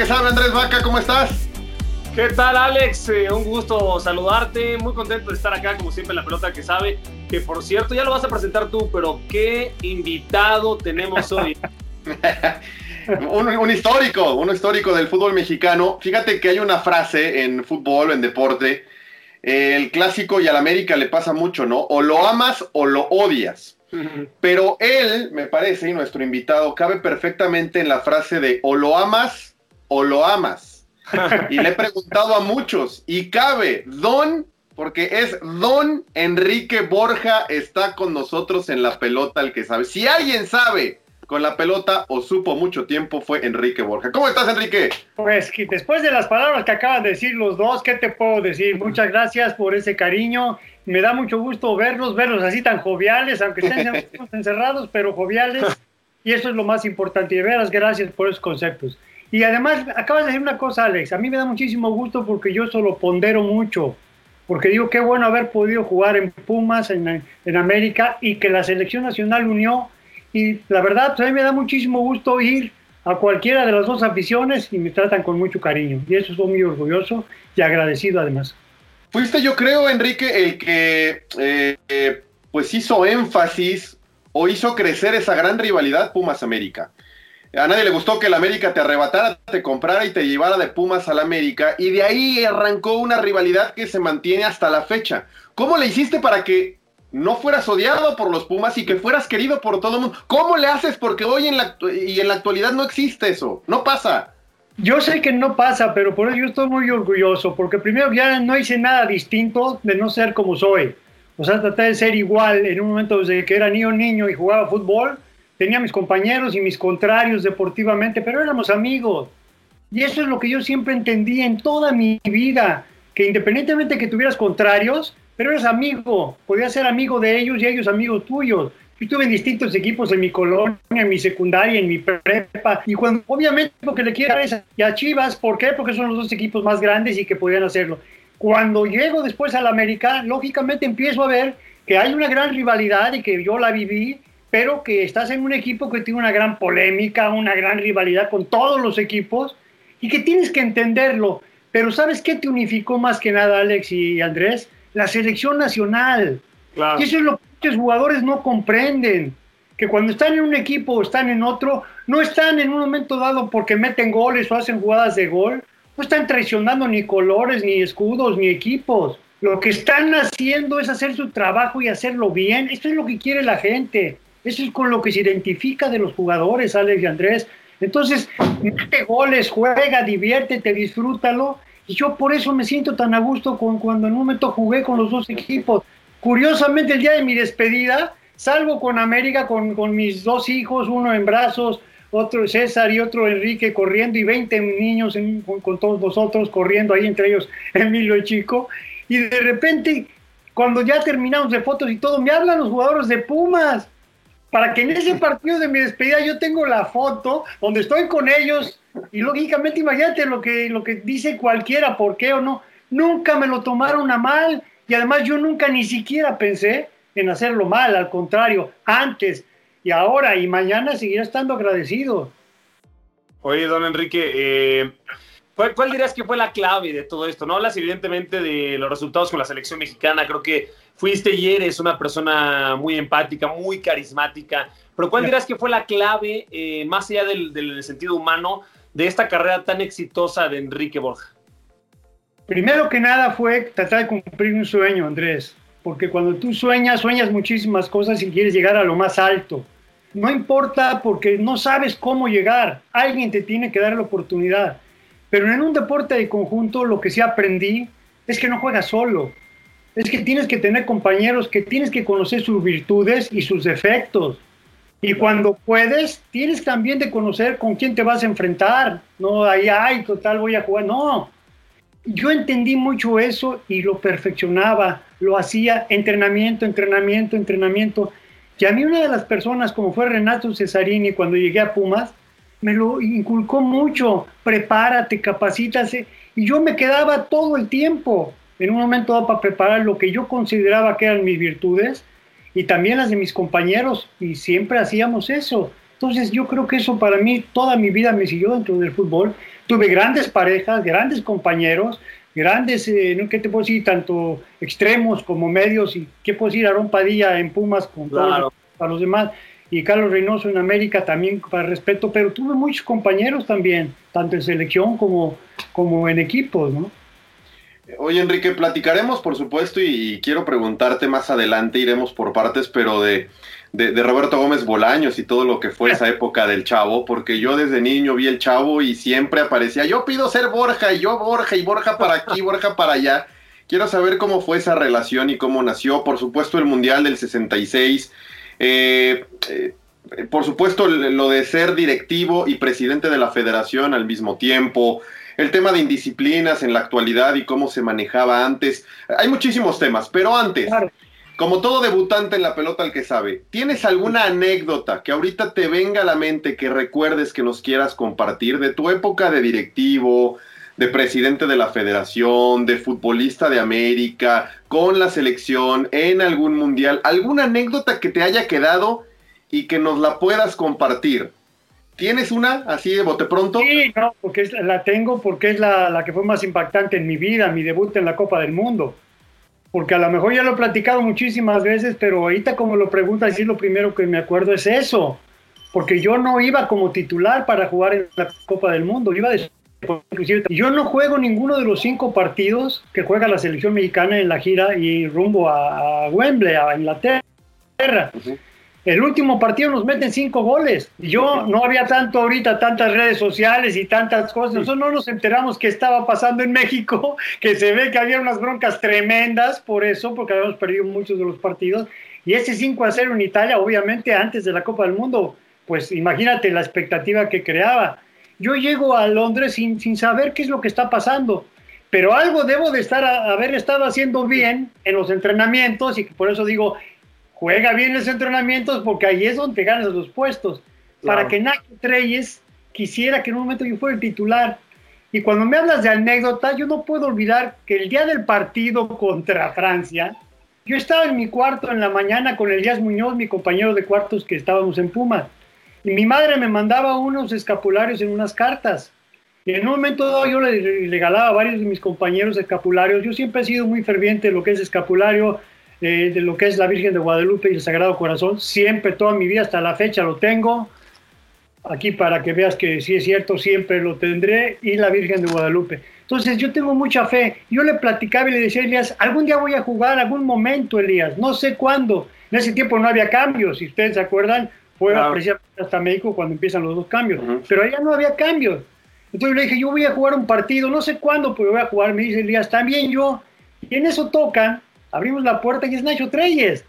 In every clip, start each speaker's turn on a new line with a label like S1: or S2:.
S1: Que sabe, Andrés Vaca, ¿cómo estás?
S2: ¿Qué tal, Alex? Eh, un gusto saludarte. Muy contento de estar acá, como siempre, en la pelota que sabe. Que por cierto, ya lo vas a presentar tú, pero qué invitado tenemos hoy.
S1: un, un histórico, un histórico del fútbol mexicano. Fíjate que hay una frase en fútbol, en deporte. eh, el clásico y al América le pasa mucho, ¿no? O lo amas o lo odias. Pero él, me parece, y nuestro invitado, cabe perfectamente en la frase de o lo amas o lo amas. Y le he preguntado a muchos, y cabe, Don, porque es Don Enrique Borja, está con nosotros en la pelota, el que sabe. Si alguien sabe con la pelota o supo mucho tiempo, fue Enrique Borja. ¿Cómo estás, Enrique?
S3: Pues después de las palabras que acaban de decir los dos, ¿qué te puedo decir? Muchas gracias por ese cariño. Me da mucho gusto verlos, verlos así tan joviales, aunque estén encerrados, pero joviales. Y eso es lo más importante. Y de veras, gracias por esos conceptos. Y además, acabas de decir una cosa, Alex. A mí me da muchísimo gusto porque yo solo pondero mucho. Porque digo, qué bueno haber podido jugar en Pumas, en, en América, y que la selección nacional unió. Y la verdad, pues a mí me da muchísimo gusto ir a cualquiera de las dos aficiones y me tratan con mucho cariño. Y eso estoy muy orgulloso y agradecido además.
S1: Fuiste, yo creo, Enrique, el que eh, eh, pues hizo énfasis o hizo crecer esa gran rivalidad Pumas-América. A nadie le gustó que el América te arrebatara, te comprara y te llevara de Pumas al América. Y de ahí arrancó una rivalidad que se mantiene hasta la fecha. ¿Cómo le hiciste para que no fueras odiado por los Pumas y que fueras querido por todo el mundo? ¿Cómo le haces? Porque hoy en la, y en la actualidad no existe eso. No pasa.
S3: Yo sé que no pasa, pero por eso yo estoy muy orgulloso, porque primero ya no hice nada distinto de no ser como soy. O sea, traté de ser igual en un momento desde que era niño niño y jugaba fútbol. Tenía mis compañeros y mis contrarios deportivamente, pero éramos amigos. Y eso es lo que yo siempre entendí en toda mi vida, que independientemente que tuvieras contrarios, pero eres amigo, podías ser amigo de ellos y ellos amigos tuyos. Yo estuve en distintos equipos en mi colonia, en mi secundaria, en mi prepa, y cuando obviamente lo que le quiero es a Chivas, ¿por qué? Porque son los dos equipos más grandes y que podían hacerlo. Cuando llego después al América, lógicamente empiezo a ver que hay una gran rivalidad y que yo la viví, pero que estás en un equipo que tiene una gran polémica, una gran rivalidad con todos los equipos y que tienes que entenderlo. Pero ¿sabes qué te unificó más que nada, Alex y Andrés? La selección nacional.
S2: Claro.
S3: Y eso es lo que muchos jugadores no comprenden. Que cuando están en un equipo o están en otro, no están en un momento dado porque meten goles o hacen jugadas de gol. No están traicionando ni colores, ni escudos, ni equipos. Lo que están haciendo es hacer su trabajo y hacerlo bien. Esto es lo que quiere la gente. Eso es con lo que se identifica de los jugadores, Alex y Andrés. Entonces, mete goles, juega, diviértete, disfrútalo. Y yo por eso me siento tan a gusto con, cuando en un momento jugué con los dos equipos. Curiosamente, el día de mi despedida, salgo con América, con, con mis dos hijos, uno en brazos, otro César y otro Enrique corriendo y 20 niños con, todos nosotros corriendo ahí, entre ellos Emilio y Chico. Y de repente, cuando ya terminamos de fotos y todo, me hablan los jugadores de Pumas para que en ese partido de mi despedida yo tengo la foto donde estoy con ellos y lógicamente imagínate lo que, lo que dice cualquiera, por qué o no, nunca me lo tomaron a mal y además yo nunca ni siquiera pensé en hacerlo mal, al contrario, antes y ahora y mañana seguirá estando agradecido.
S2: Oye, don Enrique, eh, ¿cuál, ¿cuál, dirías que fue la clave de todo esto? No hablas evidentemente de los resultados con la selección mexicana, creo que fuiste y eres una persona muy empática, muy carismática, pero ¿cuál dirás que fue la clave, eh, más allá del, del, sentido humano, de esta carrera tan exitosa de Enrique Borja?
S3: Primero que nada fue tratar de cumplir un sueño, Andrés, porque cuando tú sueñas, sueñas muchísimas cosas y quieres llegar a lo más alto. No importa porque no sabes cómo llegar, alguien te tiene que dar la oportunidad. Pero en un deporte de conjunto lo que sí aprendí es que no juegas solo, es que tienes que tener compañeros que tienes que conocer sus virtudes y sus defectos. Y cuando puedes, tienes también de conocer con quién te vas a enfrentar. No, ahí, ay, total, voy a jugar. No. Yo entendí mucho eso y lo perfeccionaba, lo hacía entrenamiento, entrenamiento, entrenamiento. Y a mí una de las personas, como fue Renato Cesarini cuando llegué a Pumas, me lo inculcó mucho. Prepárate, capacítase. Y yo me quedaba todo el tiempo en un momento dado para preparar lo que yo consideraba que eran mis virtudes y también las de mis compañeros y siempre hacíamos eso. Entonces yo creo que eso para mí toda mi vida me siguió dentro del fútbol. Tuve grandes parejas, grandes compañeros, grandes, eh, ¿qué te puedo decir? Tanto extremos como medios y qué puedo decir, Aarón Padilla en Pumas con claro. para los demás y Carlos Reynoso en América también para respeto, pero tuve muchos compañeros también, tanto en selección como, como en equipos, ¿no?
S1: Oye, Enrique, platicaremos, por supuesto, y quiero preguntarte más adelante, iremos por partes, pero de, de, de, Roberto Gómez Bolaños y todo lo que fue esa época del Chavo, porque yo desde niño vi el Chavo y siempre aparecía, yo pido ser Borja, y yo Borja, y Borja para aquí, Borja para allá. Quiero saber cómo fue esa relación y cómo nació, por supuesto, el Mundial del 66. Eh, eh, por supuesto, lo de ser directivo y presidente de la federación al mismo tiempo, el tema de indisciplinas en la actualidad y cómo se manejaba antes. Hay muchísimos temas, pero antes, claro. como todo debutante en la pelota al que sabe, ¿tienes alguna anécdota que ahorita te venga a la mente que recuerdes que nos quieras compartir de tu época de directivo, de presidente de la federación, de futbolista de América, con la selección, en algún mundial? ¿Alguna anécdota que te haya quedado y que nos la puedas compartir? ¿Tienes una así de bote pronto?
S3: Sí, no, porque la tengo porque es la, la, que fue más impactante en mi vida, mi debut en la Copa del Mundo. Porque a lo mejor ya lo he platicado muchísimas veces, pero ahorita como lo preguntas, sí lo primero que me acuerdo es eso. Porque yo no iba como titular para jugar en la Copa del Mundo, iba de yo no juego ninguno de los cinco partidos que juega la selección mexicana en la gira y rumbo a, a Wembley, a Inglaterra. Uh -huh. El último partido nos meten cinco goles. Yo no había tanto ahorita, tantas redes sociales y tantas cosas. Nosotros no nos enteramos qué estaba pasando en México, que se ve que había unas broncas tremendas por eso, porque habíamos perdido muchos de los partidos. Y ese 5 a 0 en Italia, obviamente antes de la Copa del Mundo, pues imagínate la expectativa que creaba. Yo llego a Londres sin, sin saber qué es lo que está pasando, pero algo debo de estar a, haber estado haciendo bien en los entrenamientos y por eso digo, juega bien los entrenamientos porque ahí es donde ganas los puestos. Claro. Para que Nacho Treyes quisiera que en un momento yo fuera el titular. Y cuando me hablas de anécdota, yo no puedo olvidar que el día del partido contra Francia, yo estaba en mi cuarto en la mañana con Elías Muñoz, mi compañero de cuartos que estábamos en Puma. Y mi madre me mandaba unos escapularios en unas cartas. Y en un momento dado yo le regalaba a varios de mis compañeros escapularios. Yo siempre he sido muy ferviente de lo que es escapulario, eh, de lo que es la Virgen de Guadalupe y el Sagrado Corazón. Siempre, toda mi vida, hasta la fecha lo tengo. Aquí para que veas que sí es cierto, siempre lo tendré. Y la Virgen de Guadalupe. Entonces yo tengo mucha fe. Yo le platicaba y le decía a Elías, algún día voy a jugar, algún momento, Elías, no sé cuándo. En ese tiempo no había cambios, si ustedes se acuerdan, fue
S2: Claro.
S3: precisamente hasta México cuando empiezan los dos cambios. Pero allá no había cambios. Entonces le dije, yo voy a jugar un partido, no sé cuándo, pero voy a jugar. Me dice Elías, también yo. Y en eso tocan, abrimos la puerta y es Nacho Treyes.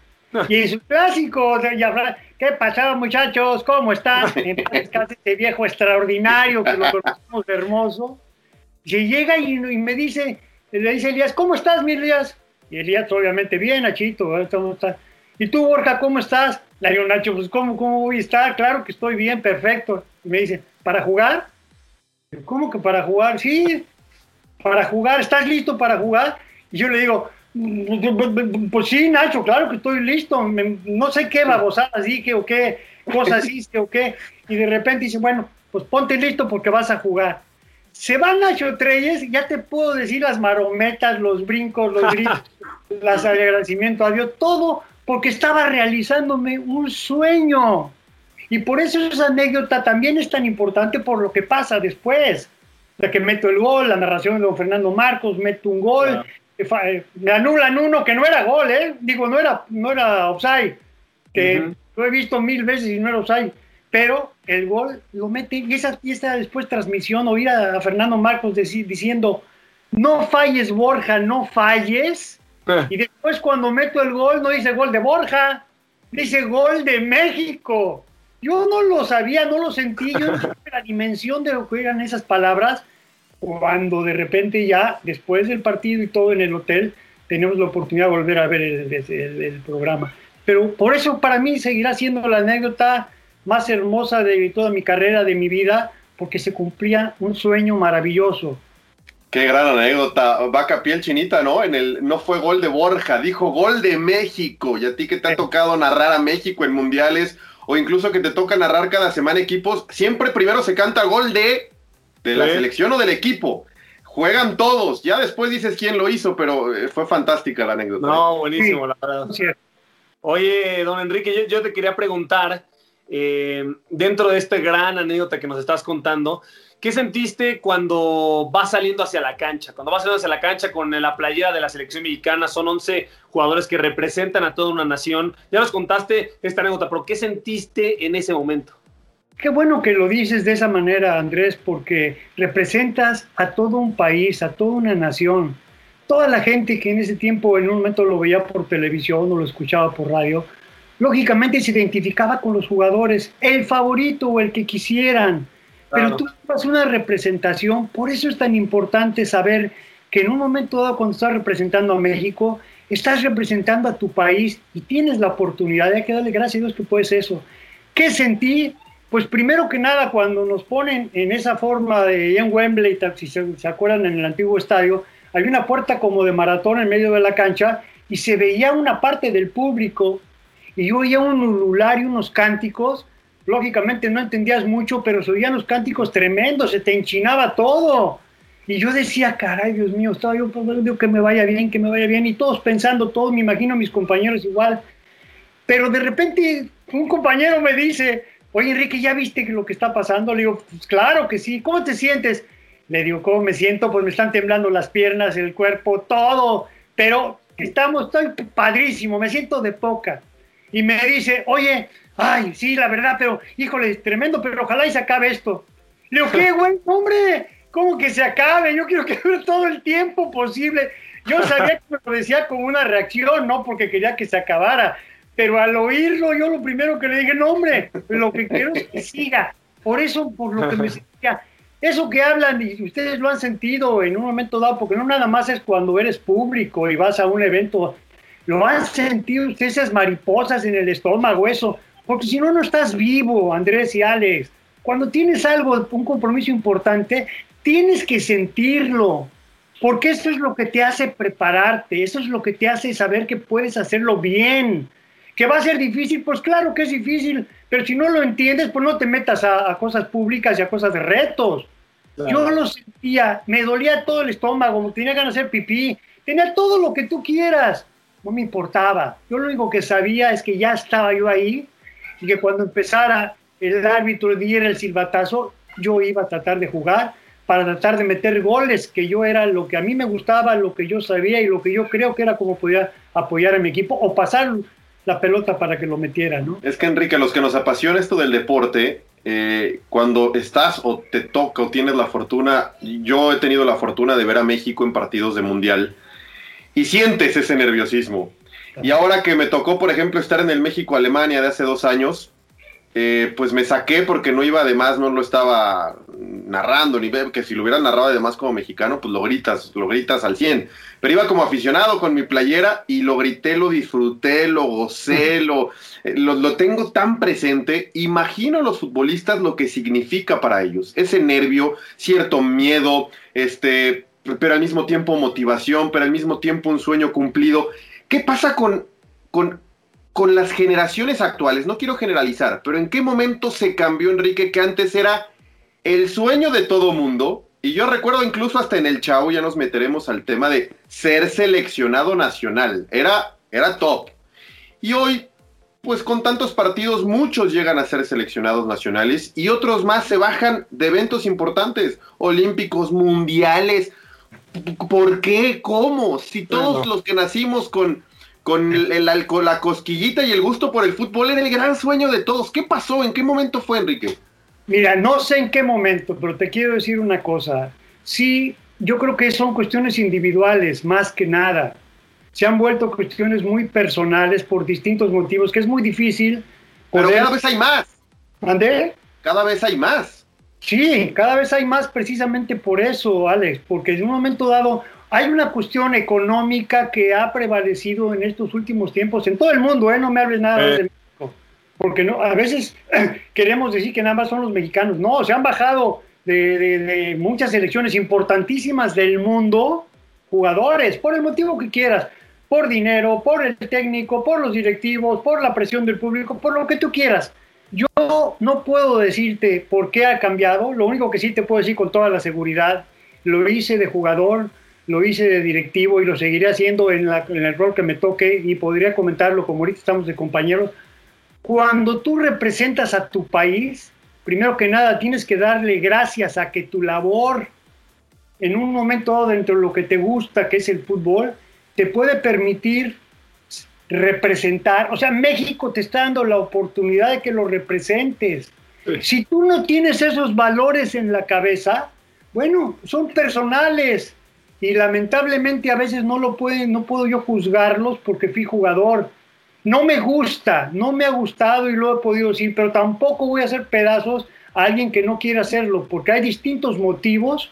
S3: Y es un clásico, o sea, y habla, ¿qué pasaba muchachos? ¿Cómo están? Entonces, casi este viejo extraordinario que lo conocemos hermoso. Y llega y, y me dice, le dice Elías, ¿cómo estás, mi Elías? Y Elías, obviamente, bien, Nachito. ¿cómo estás? ¿Y tú, Borja, cómo estás? Le digo, Nacho, pues, ¿cómo, ¿cómo voy a estar? Claro que estoy bien, perfecto. Y me dice, ¿para jugar? ¿Cómo que para jugar? Sí, para jugar, ¿estás listo para jugar? Y yo le digo, pues sí, Nacho, claro que estoy listo. Me- no sé qué babosadas dije o qué cosas hice o qué. Y de repente dice, bueno, pues ponte listo porque vas a jugar. Se va Nacho Treyes, ya te puedo decir las marometas, los brincos, los gritos, las agradecimientos a Dios, todo porque estaba realizándome un sueño. Y por eso esa anécdota también es tan importante por lo que pasa después. De que meto el gol, la narración de don Fernando Marcos, meto un gol, eh, me anulan uno que no era gol, ¿eh? Digo, no era, no era offside, que
S2: Ujú.
S3: lo he visto mil veces y no era offside, pero el gol lo mete y esa, y esa después transmisión, oír a, a Fernando Marcos deci- diciendo, no falles Borja, no falles,
S2: Eh.
S3: y después cuando meto el gol no dice gol de Borja, dice gol de México. Yo no lo sabía, no lo sentí, yo no sabía la dimensión de lo que eran esas palabras, cuando de repente ya, después del partido y todo en el hotel, tenemos la oportunidad de volver a ver el, el- el programa. Pero por eso para mí seguirá siendo la anécdota más hermosa de toda mi carrera, de mi vida, porque se cumplía un sueño maravilloso.
S1: Qué gran anécdota. Vaca piel chinita, ¿no? En el no fue gol de Borja, dijo gol de México. Y a ti que te ha tocado narrar a México en mundiales o incluso que te toca narrar cada semana equipos, siempre primero se canta gol de de la
S2: Sí.
S1: selección o del equipo. Juegan todos. Ya después dices quién lo hizo, pero eh, fue fantástica la anécdota.
S2: No, buenísimo,
S3: Sí.
S2: la verdad.
S3: Sí,
S2: Oye, don Enrique, yo, yo te quería preguntar, eh, dentro de esta gran anécdota que nos estás contando, ¿qué sentiste cuando vas saliendo hacia la cancha? Cuando vas saliendo hacia la cancha con la playera de la selección mexicana, son 11 jugadores que representan a toda una nación. Ya nos contaste esta anécdota, pero ¿qué sentiste en ese momento?
S3: Qué bueno que lo dices de esa manera, Andrés, porque representas a todo un país, a toda una nación. Toda la gente que en ese tiempo en un momento lo veía por televisión o lo escuchaba por radio, lógicamente se identificaba con los jugadores, el favorito o el que quisieran.
S2: Claro.
S3: Pero tú llevas una representación, por eso es tan importante saber que en un momento dado cuando estás representando a México, estás representando a tu país y tienes la oportunidad, hay que darle gracias a Dios que puedes eso. ¿Qué sentí? Pues primero que nada, cuando nos ponen en esa forma de en Wembley, si se, se acuerdan en el antiguo estadio, había una puerta como de maratón en medio de la cancha y se veía una parte del público y yo oía un ulular y unos cánticos. Lógicamente no entendías mucho, pero se oían los cánticos tremendos, se te enchinaba todo. Y yo decía, caray, Dios mío, estaba yo digo que me vaya bien, que me vaya bien, y todos pensando, todos, me imagino mis compañeros igual. Pero de repente un compañero me dice, oye Enrique, ¿ya viste lo que está pasando? Le digo, pues claro que sí, ¿cómo te sientes? Le digo, ¿cómo me siento? Pues me están temblando las piernas, el cuerpo, todo, pero estamos, estoy padrísimo, me siento de poca. Y me dice, oye, ay, sí, la verdad, pero, híjole, tremendo, pero ojalá y se acabe esto. Le digo, ¿qué, güey? Hombre, ¿cómo que se acabe? Yo quiero que dure todo el tiempo posible. Yo sabía que me lo decía como una reacción, no porque quería que se acabara. Pero al oírlo, yo lo primero que le dije, no, hombre, lo que quiero es que siga. Por eso, por lo que me sentía. Eso que hablan, y ustedes lo han sentido en un momento dado, porque no nada más es cuando eres público y vas a un evento, lo han sentido ustedes esas mariposas en el estómago, eso, porque si no, no estás vivo, Andrés y Alex. Cuando tienes algo, un compromiso importante, tienes que sentirlo, porque eso es lo que te hace prepararte, eso es lo que te hace saber que puedes hacerlo bien. ¿Que va a ser difícil? Pues claro que es difícil, pero si no lo entiendes, pues no te metas a, a cosas públicas y a cosas de retos. Claro. Yo lo sentía, me dolía todo el estómago, tenía ganas de hacer pipí, tenía todo lo que tú quieras, no me importaba. Yo lo único que sabía es que ya estaba yo ahí y que cuando empezara el árbitro diera el silbatazo, yo iba a tratar de jugar para tratar de meter goles, que yo era lo que a mí me gustaba, lo que yo sabía y lo que yo creo que era como podía apoyar a mi equipo o pasar la pelota para que lo metiera, ¿no?
S1: Es que Enrique, los que nos apasiona esto del deporte, eh, cuando estás o te toca o tienes la fortuna, yo he tenido la fortuna de ver a México en partidos de mundial y sientes ese nerviosismo. Y ahora que me tocó, por ejemplo, estar en el México-Alemania de hace dos años, eh, pues me saqué porque no iba además, no lo estaba narrando, ni que si lo hubiera narrado además como mexicano, pues lo gritas, lo gritas al 100. Pero iba como aficionado con mi playera y lo grité, lo disfruté, lo gocé, lo, eh, lo, lo tengo tan presente. Imagino a los futbolistas lo que significa para ellos. Ese nervio, cierto miedo, este, pero al mismo tiempo motivación, pero al mismo tiempo un sueño cumplido. ¿Qué pasa con, con, con las generaciones actuales? No quiero generalizar, pero ¿en qué momento se cambió, Enrique, que antes era el sueño de todo mundo? Y yo recuerdo incluso hasta en el Chavo, ya nos meteremos al tema de ser seleccionado nacional. Era, era top. Y hoy, pues con tantos partidos, muchos llegan a ser seleccionados nacionales y otros más se bajan de eventos importantes, olímpicos, mundiales. ¿Por qué? ¿Cómo? Si todos los que nacimos con, con, el, el- con la cosquillita y el gusto por el fútbol era el gran sueño de todos. ¿Qué pasó? ¿En qué momento fue, Enrique?
S3: Mira, no sé en qué momento, pero te quiero decir una cosa. Sí, yo creo que son cuestiones individuales, más que nada. Se han vuelto cuestiones muy personales por distintos motivos, que es muy difícil.
S1: Pero
S3: poder-
S1: cada vez hay más.
S3: ¿Mandé?
S1: Cada vez hay más.
S3: Sí, cada vez hay más precisamente por eso, Alex, porque en un momento dado hay una cuestión económica que ha prevalecido en estos últimos tiempos en todo el mundo, ¿eh? No me hables nada
S2: Eh.
S3: de México, porque no, a veces queremos decir que nada más son los mexicanos, no, se han bajado de, de- de muchas elecciones importantísimas del mundo jugadores, por el motivo que quieras, por dinero, por el técnico, por los directivos, por la presión del público, por lo que tú quieras. Yo no puedo decirte por qué ha cambiado, lo único que sí te puedo decir con toda la seguridad, lo hice de jugador, lo hice de directivo y lo seguiré haciendo en, el rol que me toque y podría comentarlo como ahorita estamos de compañeros. Cuando tú representas a tu país, primero que nada tienes que darle gracias a que tu labor en un momento dentro de lo que te gusta, que es el fútbol, te puede permitir representar, o sea, México te está dando la oportunidad de que lo representes. Si tú no tienes esos valores en la cabeza, bueno, son personales y lamentablemente a veces no lo pueden, no puedo yo juzgarlos porque fui jugador. No me gusta, no me ha gustado y lo he podido decir, pero tampoco voy a hacer pedazos a alguien que no quiere hacerlo, porque hay distintos motivos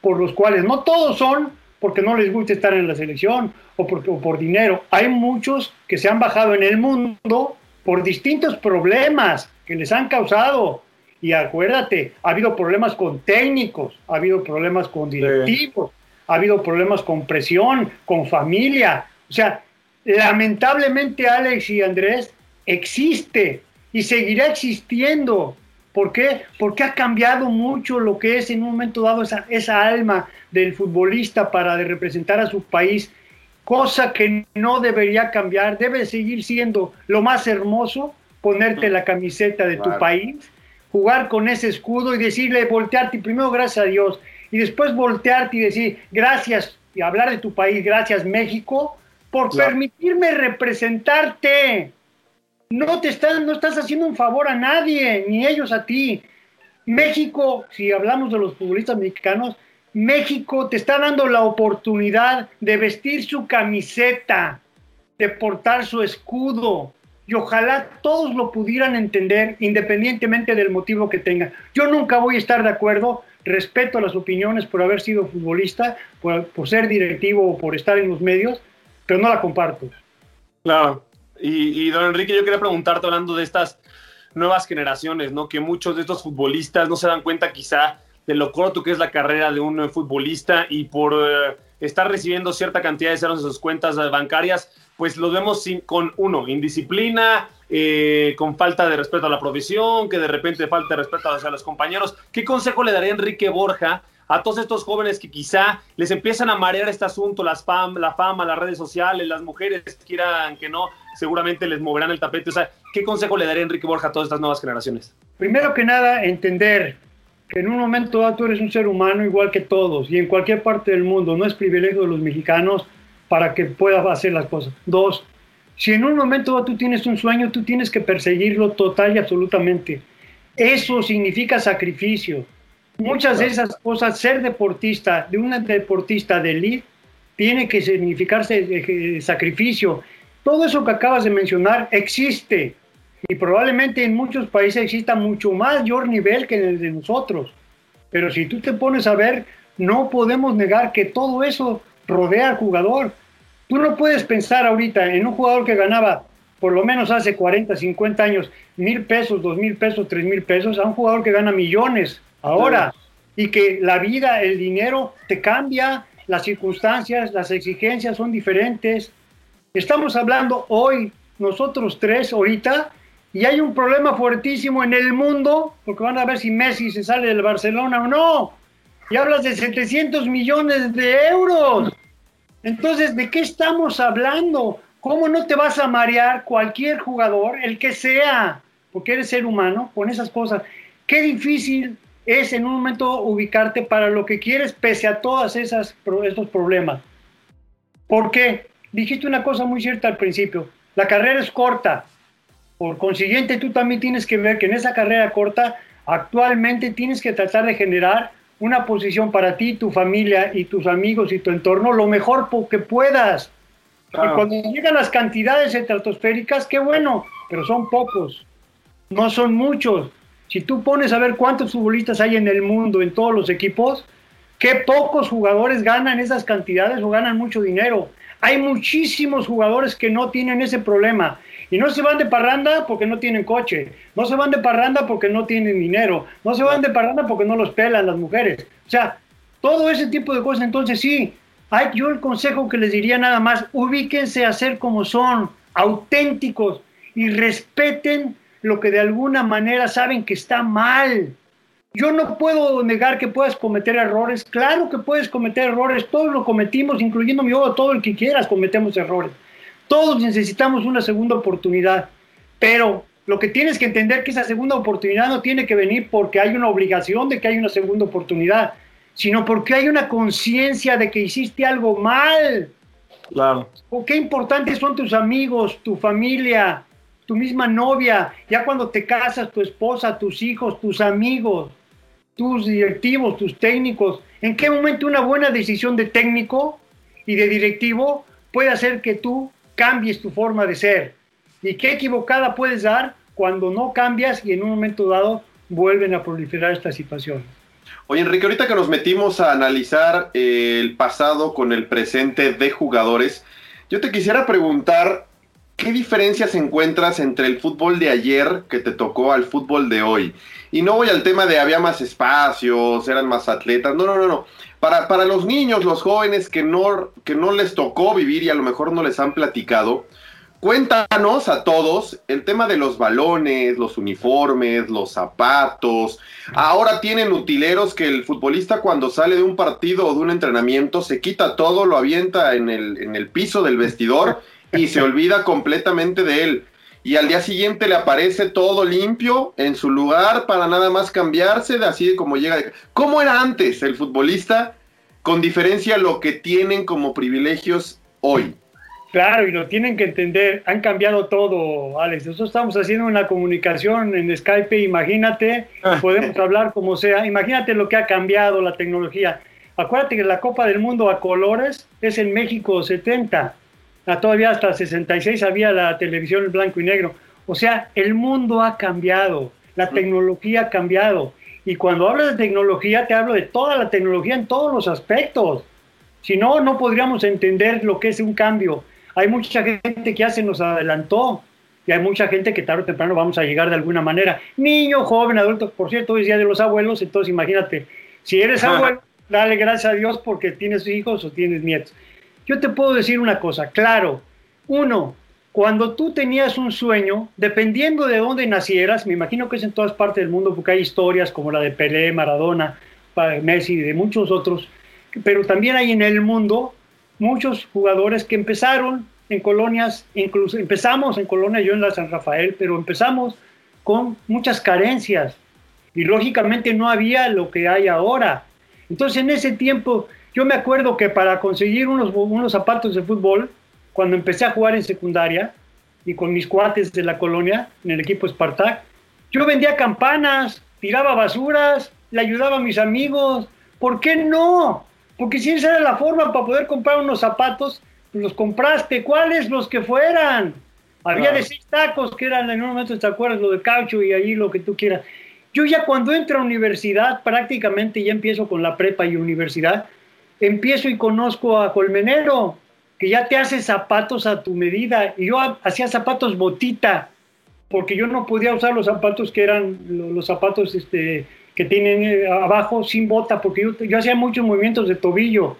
S3: por los cuales no todos son porque no les gusta estar en la selección o por, o por dinero. Hay muchos que se han bajado en el mundo por distintos problemas que les han causado. Y acuérdate, ha habido problemas con técnicos, ha habido problemas con directivos, ha habido problemas con presión, con familia. O sea, lamentablemente Alex y Andrés existe y seguirá existiendo. ¿Por qué? Porque ha cambiado mucho lo que es en un momento dado esa, esa alma del futbolista para de representar a su país, cosa que no debería cambiar, debe seguir siendo lo más hermoso, ponerte la camiseta de tu país, jugar con ese escudo y decirle, voltearte, primero gracias a Dios, y después voltearte y decir, gracias, y hablar de tu país, gracias México, por
S2: Claro.
S3: permitirme representarte. No te estás, no estás haciendo un favor a nadie, ni ellos a ti. México, si hablamos de los futbolistas mexicanos, México te está dando la oportunidad de vestir su camiseta, de portar su escudo. Y ojalá todos lo pudieran entender independientemente del motivo que tengan. Yo nunca voy a estar de acuerdo, respeto las opiniones por haber sido futbolista, por, ser directivo o por estar en los medios, pero no la comparto.
S2: Claro. Y, y, don Enrique, yo quería preguntarte, hablando de estas nuevas generaciones, ¿no? Que muchos de estos futbolistas no se dan cuenta quizá de lo corto que es la carrera de un eh, futbolista y por eh, estar recibiendo cierta cantidad de ceros en sus cuentas eh, bancarias, pues los vemos sin, con uno, indisciplina, con falta de respeto a la profesión, que de repente falta de respeto hacia los compañeros. ¿Qué consejo le daría Enrique Borja a todos estos jóvenes que quizá les empiezan a marear este asunto, la fama, las redes sociales, las mujeres quieran que no, seguramente les moverán el tapete. ¿qué consejo le daría Enrique Borja a todas estas nuevas generaciones?
S3: Primero que nada, entender que en un momento dado tú eres un ser humano igual que todos y en cualquier parte del mundo. No es privilegio de los mexicanos para que puedas hacer las cosas. Dos, si en un momento dado tú tienes un sueño, tú tienes que perseguirlo total y absolutamente. Eso significa sacrificio. Muchas de esas cosas, ser deportista, de una deportista de elite, tiene que significarse eh, sacrificio. Todo eso que acabas de mencionar existe y probablemente en muchos países exista mucho mayor nivel que el de nosotros. Pero si tú te pones a ver, no podemos negar que todo eso rodea al jugador. Tú no puedes pensar ahorita en un jugador que ganaba por lo menos hace 40, 50 años, mil pesos, dos mil pesos, tres mil pesos, a un jugador que gana millones ahora y que la vida, el dinero te cambia, las circunstancias, las exigencias son diferentes. Estamos hablando hoy, nosotros tres, ahorita, y hay un problema fuertísimo en el mundo, porque van a ver si Messi se sale del Barcelona o no. Y hablas de 700 millones de euros. Entonces, ¿de qué estamos hablando? ¿Cómo no te vas a marear cualquier jugador, el que sea, porque eres ser humano, con esas cosas? Qué difícil es en un momento ubicarte para lo que quieres pese a todos estos problemas. ¿Por qué? Dijiste una cosa muy cierta al principio. La carrera es corta. Por consiguiente, tú también tienes que ver que en esa carrera corta, actualmente tienes que tratar de generar una posición para ti, tu familia y tus amigos y tu entorno lo mejor que puedas. Y cuando llegan las cantidades estratosféricas, qué bueno, pero son pocos, no son muchos. Si tú pones a ver cuántos futbolistas hay en el mundo, en todos los equipos, qué pocos jugadores ganan esas cantidades o ganan mucho dinero. Hay muchísimos jugadores que no tienen ese problema. Y no se van de parranda porque no tienen coche. No se van de parranda porque no tienen dinero. No se van de parranda porque no los pelan las mujeres. O sea, todo ese tipo de cosas. Entonces sí, hay, yo el consejo que les diría nada más, ubíquense a ser como son, auténticos y respeten lo que de alguna manera saben que está mal. Yo no puedo negar que puedas cometer errores. Claro que puedes cometer errores. Todos lo cometimos, incluyendo yo, todo el que quieras cometemos errores. Todos necesitamos una segunda oportunidad. Pero lo que tienes que entender es que esa segunda oportunidad no tiene que venir porque hay una obligación de que hay una segunda oportunidad, sino porque hay una conciencia de que hiciste algo mal.
S2: Claro.
S3: O qué importantes son tus amigos, tu familia, tu misma novia, ya cuando te casas, tu esposa, tus hijos, tus amigos, tus directivos, tus técnicos. ¿En qué momento una buena decisión de técnico y de directivo puede hacer que tú cambies tu forma de ser? ¿Y qué equivocada puedes dar cuando no cambias y en un momento dado vuelven a proliferar estas situaciones?
S1: Oye, Enrique, ahorita que nos metimos a analizar el pasado con el presente de jugadores, yo te quisiera preguntar ¿qué diferencias encuentras entre el fútbol de ayer que te tocó al fútbol de hoy? Y no voy al tema de había más espacios, eran más atletas, no, no, no, no. Para, para los niños, los jóvenes que no, que no les tocó vivir y a lo mejor no les han platicado, cuéntanos a todos el tema de los balones, los uniformes, los zapatos. Ahora tienen utileros que el futbolista cuando sale de un partido o de un entrenamiento se quita todo, lo avienta en el, en el piso del vestidor y se olvida completamente de él. Y al día siguiente le aparece todo limpio en su lugar para nada más cambiarse de así de como llega. ¿Cómo era antes el futbolista? Con diferencia a lo que tienen como privilegios hoy.
S3: Claro, y lo tienen que entender. Han cambiado todo, Alex. Nosotros estamos haciendo una comunicación en Skype. Imagínate, ah. podemos hablar como sea. Imagínate lo que ha cambiado la tecnología. Acuérdate que la Copa del Mundo a colores es en México 70 Ah, todavía hasta 66 había la televisión en blanco y negro. O sea, el mundo ha cambiado, la tecnología ha cambiado. Y cuando hablo de tecnología, te hablo de toda la tecnología en todos los aspectos. Si no, no podríamos entender lo que es un cambio. Hay mucha gente que ya se nos adelantó y hay mucha gente que tarde o temprano vamos a llegar de alguna manera. Niño, joven, adulto, por cierto, hoy es día de los abuelos, entonces imagínate, si eres abuelo, dale gracias a Dios porque tienes hijos o tienes nietos. Yo te puedo decir una cosa, claro, uno, cuando tú tenías un sueño, dependiendo de dónde nacieras, me imagino que es en todas partes del mundo, porque hay historias como la de Pelé, Maradona, Messi y de muchos otros, pero también hay en el mundo muchos jugadores que empezaron en colonias, incluso empezamos en colonia, yo en la San Rafael, pero empezamos con muchas carencias. Y lógicamente no había lo que hay ahora. Entonces en ese tiempo, yo me acuerdo que para conseguir unos, unos zapatos de fútbol, cuando empecé a jugar en secundaria y con mis cuates de la colonia, en el equipo Spartak, yo vendía campanas, tiraba basuras, le ayudaba a mis amigos. ¿Por qué no? Porque si esa era la forma para poder comprar unos zapatos, pues los compraste. ¿Cuáles? Los que fueran. Había de seis tacos que eran en un momento, ¿te acuerdas? Lo de caucho y ahí lo que tú quieras. Yo ya cuando entro a universidad, prácticamente ya empiezo con la prepa y universidad, empiezo y conozco a Colmenero, que ya te hace zapatos a tu medida. Y yo hacía zapatos botita, porque yo no podía usar los zapatos que eran los zapatos este, que tienen eh, abajo sin bota, porque yo, yo hacía muchos movimientos de tobillo.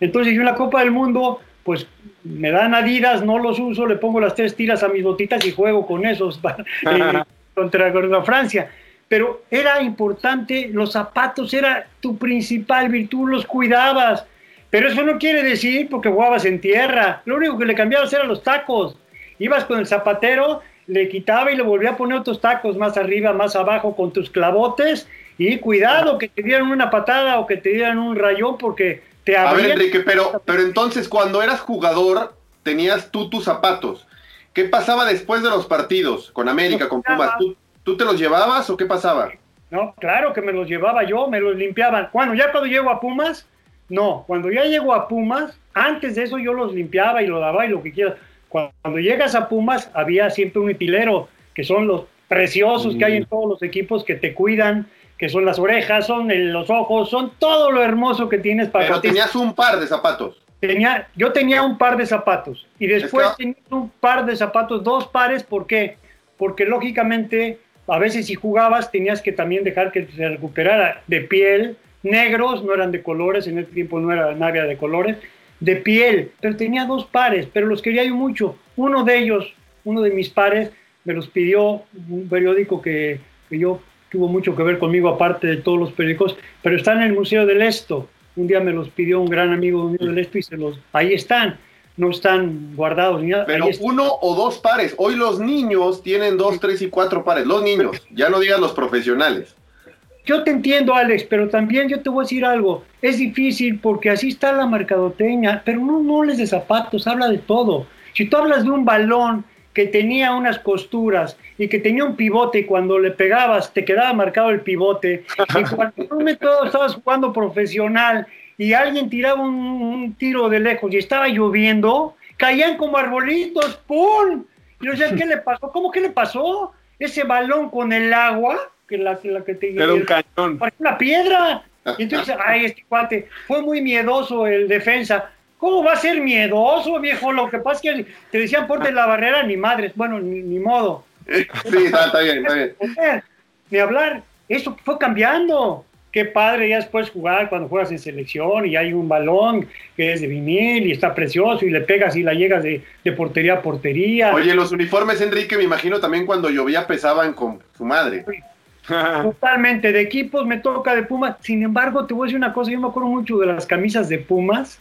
S3: Entonces yo en la Copa del Mundo, pues me dan adidas, no los uso, le pongo las tres tiras a mis botitas y juego con esos eh, contra, contra Francia. Pero era importante, los zapatos era tu principal virtud, los cuidabas. Pero eso no quiere decir porque jugabas en tierra. Lo único que le cambiabas eran los tacos. Ibas con el zapatero, le quitaba y le volvía a poner otros tacos más arriba, más abajo con tus clavotes. Y cuidado que te dieran una patada o que te dieran un rayón porque te
S1: A ver, Enrique, pero, pero entonces cuando eras jugador, tenías tú tus zapatos. ¿Qué pasaba después de los partidos con América, con Pumas? ¿Tú, ¿Tú te los llevabas o qué pasaba?
S3: No, claro que me los llevaba yo, me los limpiaban. Bueno, ya cuando llego a Pumas, no. Cuando ya llego a Pumas, antes de eso yo los limpiaba y lo daba y lo que quieras. Cuando llegas a Pumas, había siempre un utilero, que son los preciosos que hay en todos los equipos que te cuidan, que son las orejas, son el- los ojos, son todo lo hermoso que tienes para
S1: Pero
S3: ti.
S1: tenías un par de zapatos.
S3: Tenía, yo tenía un par de zapatos y después
S1: Es que-
S3: tenía un par de zapatos, dos pares, ¿por qué? Porque lógicamente a veces si jugabas tenías que también dejar que se recuperara de piel, negros, no eran de colores, en ese tiempo no era de colores, de piel, pero tenía dos pares, pero los quería yo mucho. Uno de ellos, uno de mis pares, me los pidió un periódico que, que yo tuvo mucho que ver conmigo, aparte de todos los periódicos, pero está en el Museo del Esto. Un día me los pidió un gran amigo mío del Esto y se los, ahí están, no están guardados ni nada.
S1: Pero uno o dos pares. Hoy los niños tienen dos, tres y cuatro pares. Los niños, ya no digas los profesionales.
S3: Yo te entiendo, Alex, pero también yo te voy a decir algo. Es difícil porque así está la mercadoteña, pero no, no hables de zapatos, habla de todo. Si tú hablas de un balón que tenía unas costuras y que tenía un pivote y cuando le pegabas te quedaba marcado el pivote, y cuando un momento estabas jugando profesional y alguien tiraba un, un tiro de lejos y estaba lloviendo, caían como arbolitos, ¡pum! Y yo decía, ¿qué le pasó? ¿Cómo que le pasó? Ese balón con el agua, que la, que la que te
S2: Era un cañón.
S3: parecía una piedra. Y entonces, ay, este cuate, fue muy miedoso el defensa. ¿Cómo va a ser miedoso, viejo? Lo que pasa es que te decían porte la barrera, ni madres. Bueno, ni, ni modo.
S1: Sí, está, está bien, está bien.
S3: Ni hablar. Eso fue cambiando. Qué padre ya después jugar cuando juegas en selección y hay un balón que es de vinil y está precioso y le pegas y la llegas de, de portería a portería.
S1: Oye, los uniformes, Enrique, me imagino también cuando llovía pesaban con su madre.
S3: Totalmente, de equipos me toca de Pumas. Sin embargo, te voy a decir una cosa, yo me acuerdo mucho de las camisas de Pumas.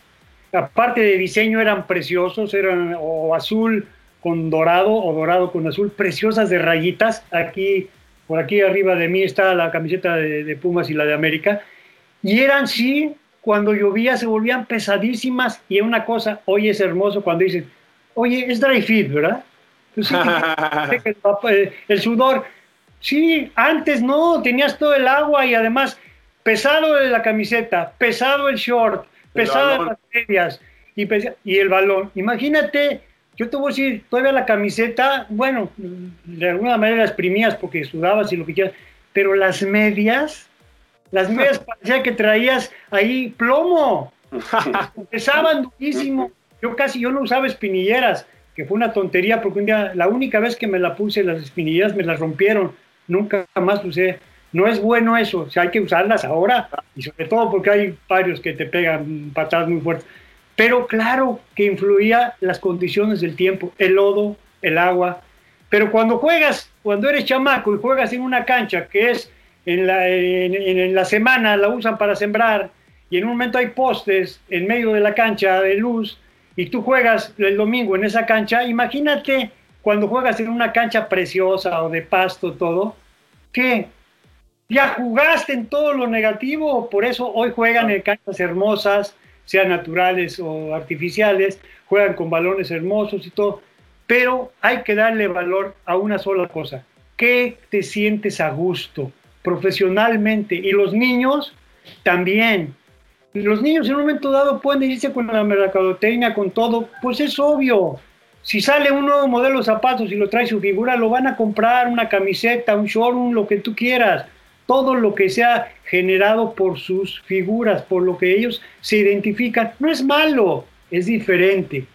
S3: Aparte de diseño eran preciosos, eran o azul con dorado o dorado con azul, preciosas de rayitas. Aquí, por aquí arriba de mí está la camiseta de, de Pumas y la de América. Y eran sí, cuando llovía se volvían pesadísimas. Y una cosa, hoy es hermoso cuando dicen, oye, es dry fit, ¿verdad? Pues que- el, sudor. Sí, antes no, tenías todo el agua y además pesado la camiseta, pesado el short, pesado las medias y, pesa- y el balón. Imagínate, yo te voy a decir, todavía la camiseta, bueno, de alguna manera la exprimías porque sudabas y lo que quieras, pero las medias, las medias parecía que traías ahí plomo, pesaban durísimo. Yo casi, yo no usaba espinilleras, que fue una tontería porque un día, la única vez que me la puse, las espinilleras me las rompieron, nunca más usé. No es bueno eso, o sea, hay que usarlas ahora y sobre todo porque hay varios que te pegan patadas muy fuertes. Pero claro que influía las condiciones del tiempo, el lodo, el agua. Pero cuando juegas, cuando eres chamaco y juegas en una cancha que es en la, en, en- en la semana la usan para sembrar y en un momento hay postes en medio de la cancha de luz y tú juegas el domingo en esa cancha, imagínate cuando juegas en una cancha preciosa o de pasto todo, ¿qué? Ya jugaste en todo lo negativo, por eso hoy juegan en canchas hermosas, sean naturales o artificiales, juegan con balones hermosos y todo, pero hay que darle valor a una sola cosa, que te sientes a gusto profesionalmente y los niños también. Los niños en un momento dado pueden irse con la mercadotecnia, con todo, pues es obvio. Si sale un nuevo modelo de zapatos y lo trae su figura, lo van a comprar, una camiseta, un showroom, lo que tú quieras. Todo lo que sea generado por sus figuras, por lo que ellos se identifican, no es malo, es diferente.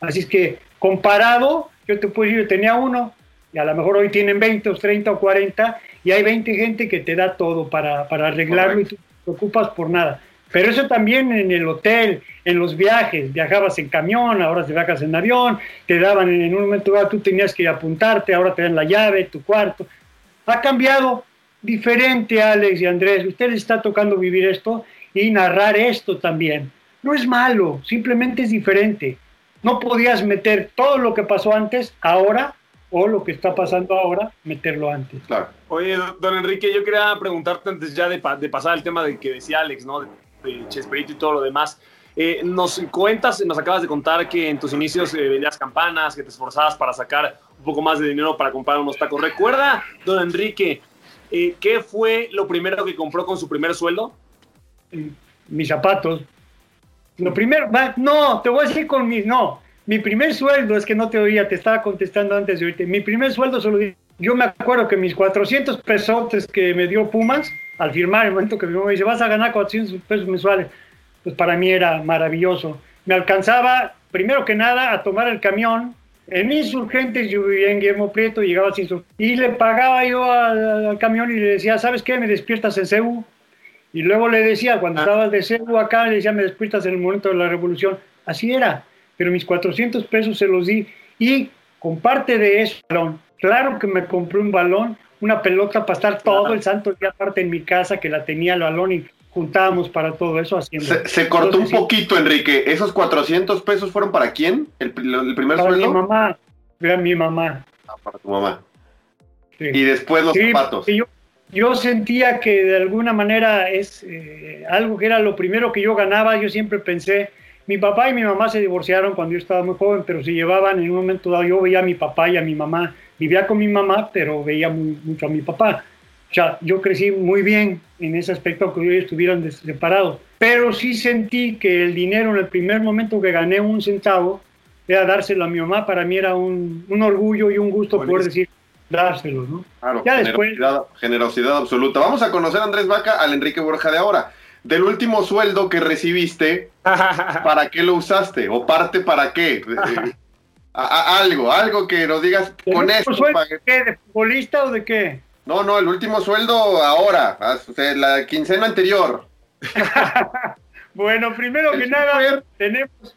S3: Así es que comparado, yo te puedo decir, yo tenía uno, y a lo mejor hoy tienen 20 o 30 o 40, y hay 20 gente que te da todo para, para arreglarlo y tú no te preocupas por nada. Pero eso también en el hotel, en los viajes, viajabas en camión, ahora te viajas en avión, te daban en un momento dado, tú tenías que apuntarte, ahora te dan la llave, tu cuarto. Ha cambiado diferente, Alex y Andrés. Usted les está tocando vivir esto y narrar esto también. No es malo, simplemente es diferente. No podías meter todo lo que pasó antes, ahora, o lo que está pasando ahora, meterlo antes.
S1: Claro.
S2: Oye, don Enrique, yo quería preguntarte antes ya de, de pasar al tema de que decía Alex, ¿no? De, de Chespirito y todo lo demás. Eh, nos cuentas, nos acabas de contar que en tus inicios eh, vendías campanas, que te esforzabas para sacar un poco más de dinero para comprar unos tacos. ¿Recuerda, don Enrique, eh, qué fue lo primero que compró con su primer sueldo?
S3: mis zapatos. Lo primero, no, te voy a decir con mis, no, mi primer sueldo, es que no te oía, te estaba contestando antes de oírte, mi primer sueldo solo, yo me acuerdo que mis 400 pesos que me dio Pumas, al firmar, el momento que me dice, vas a ganar 400 pesos mensuales, pues para mí era maravilloso. Me alcanzaba, primero que nada, a tomar el camión, en Insurgentes yo vivía en Guillermo Prieto, llegaba sin su- y le pagaba yo al, al camión y le decía, ¿sabes qué? Me despiertas en CEU. Y luego le decía, cuando estaba de CEU acá, le decía, me despiertas en el momento de la revolución. Así era, pero mis 400 pesos se los di. Y con parte de eso, balón, claro que me compré un balón, una pelota para estar todo el santo día aparte en mi casa, que la tenía el balón y juntábamos para todo eso haciendo.
S1: Se, se cortó un
S3: Entonces,
S1: poquito, Enrique. ¿Esos 400 pesos fueron para quién? ¿El, el primer
S3: Para mi
S1: sueldo?
S3: mamá, era mi mamá.
S1: Ah, para tu mamá.
S3: sí.
S1: Y después los
S3: Sí,
S1: zapatos.
S3: Yo, yo sentía que de alguna manera es eh, algo que era lo primero que yo ganaba. Yo siempre pensé, mi papá y mi mamá se divorciaron cuando yo estaba muy joven, pero se llevaban en un momento dado. Yo veía a mi papá y a mi mamá. Vivía con mi mamá, pero veía muy- mucho a mi papá. O sea, yo crecí muy bien en ese aspecto, aunque ellos estuvieran separados. Pero sí sentí que el dinero en el primer momento que gané un centavo era dárselo a mi mamá. Para mí era un, un orgullo y un gusto poder decir, dárselo, ¿no?
S1: Claro,
S3: Ya después-
S1: generosidad, generosidad absoluta. Vamos a conocer a Andrés Vaca, al Enrique Borja de ahora. Del último sueldo que recibiste, ¿para qué lo usaste? ¿O parte para qué? A- a- algo, algo que nos digas con
S3: ¿El
S1: esto. pagué".
S3: de qué? ¿De futbolista o de qué?
S1: No, no, el último sueldo ahora, ah, o sea, la quincena anterior.
S3: Bueno, primero que nada,
S1: super-
S3: tenemos.